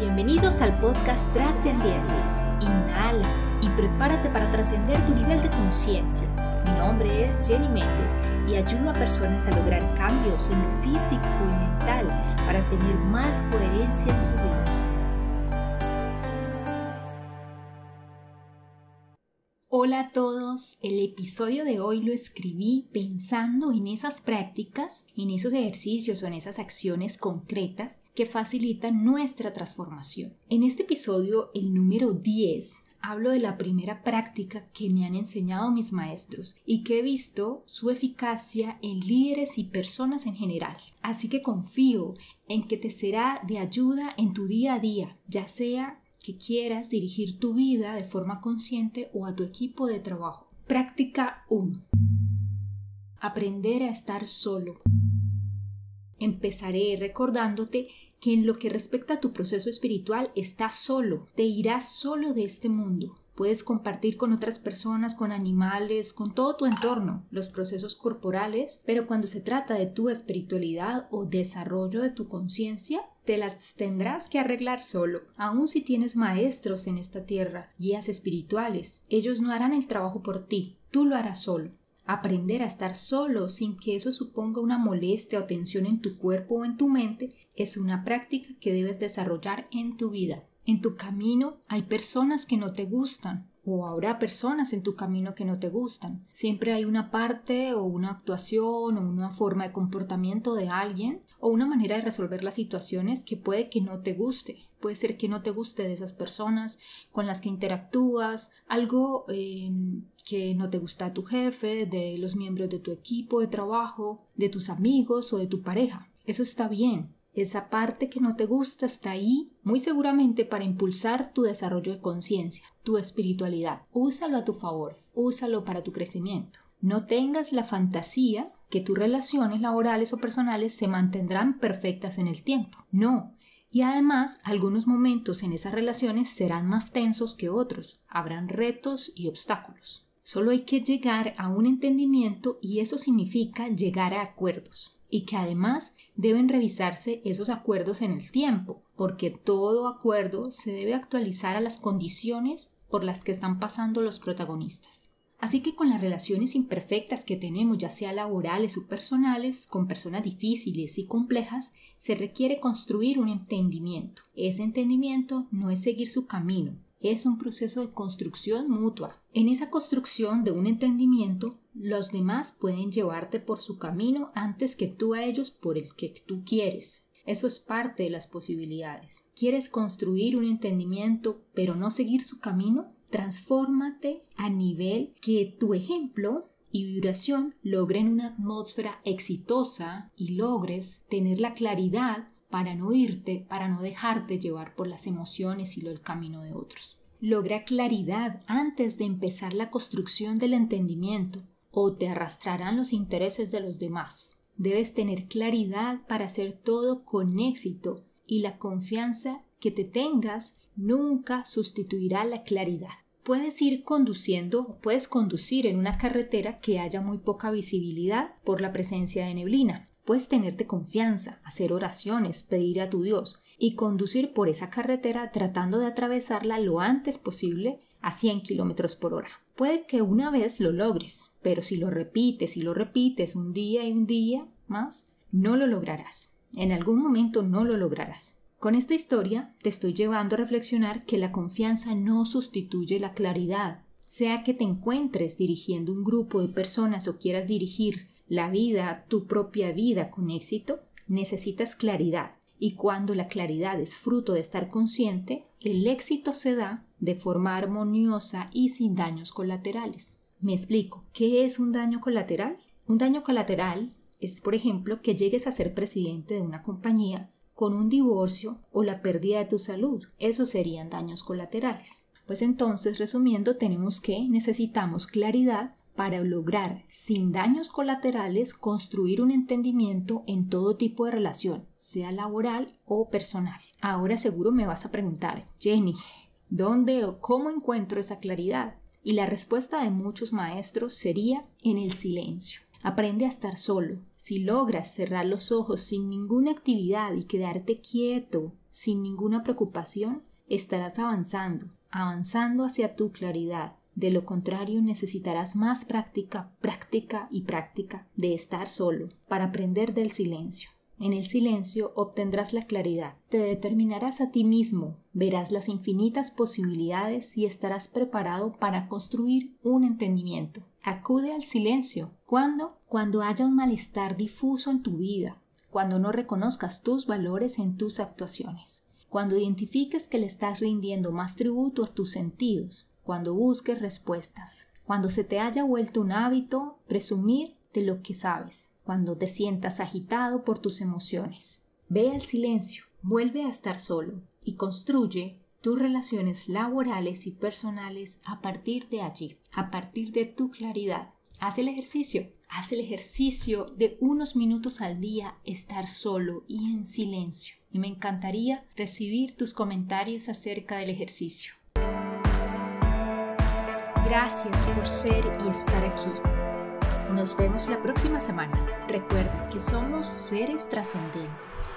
Bienvenidos al podcast Trascendiente. Inhala y prepárate para trascender tu nivel de conciencia. Mi nombre es Jenny Méndez y ayudo a personas a lograr cambios en lo físico y mental para tener más coherencia en su vida. Hola a todos, el episodio de hoy lo escribí pensando en esas prácticas, en esos ejercicios o en esas acciones concretas que facilitan nuestra transformación. En este episodio, el número 10, hablo de la primera práctica que me han enseñado mis maestros y que he visto su eficacia en líderes y personas en general. Así que confío en que te será de ayuda en tu día a día, ya sea que quieras dirigir tu vida de forma consciente o a tu equipo de trabajo. Práctica 1. Aprender a estar solo. Empezaré recordándote que en lo que respecta a tu proceso espiritual estás solo, te irás solo de este mundo. Puedes compartir con otras personas, con animales, con todo tu entorno, los procesos corporales, pero cuando se trata de tu espiritualidad o desarrollo de tu conciencia, te las tendrás que arreglar solo, aun si tienes maestros en esta tierra, guías espirituales. Ellos no harán el trabajo por ti, tú lo harás solo. Aprender a estar solo sin que eso suponga una molestia o tensión en tu cuerpo o en tu mente es una práctica que debes desarrollar en tu vida. En tu camino hay personas que no te gustan, o habrá personas en tu camino que no te gustan. Siempre hay una parte o una actuación o una forma de comportamiento de alguien o una manera de resolver las situaciones que puede que no te guste. Puede ser que no te guste de esas personas con las que interactúas, algo em, que no te gusta de tu jefe, de los miembros de tu equipo de trabajo, de tus amigos o de tu pareja. Eso está bien, esa parte que no te gusta está ahí, muy seguramente para impulsar tu desarrollo de conciencia, tu espiritualidad. Úsalo a tu favor, úsalo para tu crecimiento. No tengas la fantasía que tus relaciones laborales o personales se mantendrán perfectas en el tiempo. No. Y además, algunos momentos en esas relaciones serán más tensos que otros. Habrán retos y obstáculos. Solo hay que llegar a un entendimiento y eso significa llegar a acuerdos y que además deben revisarse esos acuerdos en el tiempo, porque todo acuerdo se debe actualizar a las condiciones por las que están pasando los protagonistas. Así que con las relaciones imperfectas que tenemos, ya sea laborales o personales, con personas difíciles y complejas, se requiere construir un entendimiento. Ese entendimiento no es seguir su camino, es un proceso de construcción mutua. En esa construcción de un entendimiento, los demás pueden llevarte por su camino antes que tú a ellos por el que tú quieres. Eso es parte de las posibilidades. ¿Quieres construir un entendimiento pero no seguir su camino? Transfórmate a nivel que tu ejemplo y vibración logren una atmósfera exitosa y logres tener la claridad para no irte, para no dejarte llevar por las emociones y el camino de otros. Logra claridad antes de empezar la construcción del entendimiento o te arrastrarán los intereses de los demás. Debes tener claridad para hacer todo con éxito y la confianza que te tengas nunca sustituirá la claridad. Puedes ir conduciendo, puedes conducir en una carretera que haya muy poca visibilidad por la presencia de neblina. Puedes tenerte confianza, hacer oraciones, pedir a tu Dios y conducir por esa carretera tratando de atravesarla lo antes posible a 100 kilómetros por hora. Puede que una vez lo logres, pero si lo repites y lo repites un día y un día más, no lo lograrás. En algún momento no lo lograrás. Con esta historia te estoy llevando a reflexionar que la confianza no sustituye la claridad. Sea que te encuentres dirigiendo un grupo de personas o quieras dirigir la vida, tu propia vida con éxito, necesitas claridad. Y cuando la claridad es fruto de estar consciente, el éxito se da de forma armoniosa y sin daños colaterales. Me explico, ¿qué es un daño colateral? Un daño colateral es, por ejemplo, que llegues a ser presidente de una compañía con un divorcio o la pérdida de tu salud. Esos serían daños colaterales. Pues entonces, resumiendo, tenemos que necesitamos claridad para lograr, sin daños colaterales, construir un entendimiento en todo tipo de relación, sea laboral o personal. Ahora seguro me vas a preguntar, Jenny, ¿dónde o cómo encuentro esa claridad? Y la respuesta de muchos maestros sería en el silencio. Aprende a estar solo. Si logras cerrar los ojos sin ninguna actividad y quedarte quieto, sin ninguna preocupación, estarás avanzando, avanzando hacia tu claridad. De lo contrario, necesitarás más práctica, práctica y práctica de estar solo para aprender del silencio. En el silencio obtendrás la claridad, te determinarás a ti mismo, verás las infinitas posibilidades y estarás preparado para construir un entendimiento. Acude al silencio. ¿Cuándo? Cuando haya un malestar difuso en tu vida, cuando no reconozcas tus valores en tus actuaciones, cuando identifiques que le estás rindiendo más tributo a tus sentidos, cuando busques respuestas, cuando se te haya vuelto un hábito presumir de lo que sabes, cuando te sientas agitado por tus emociones. Ve al silencio, vuelve a estar solo y construye tus relaciones laborales y personales a partir de allí, a partir de tu claridad. Haz el ejercicio, haz el ejercicio de unos minutos al día estar solo y en silencio. Y me encantaría recibir tus comentarios acerca del ejercicio. Gracias por ser y estar aquí. Nos vemos la próxima semana. Recuerda que somos seres trascendentes.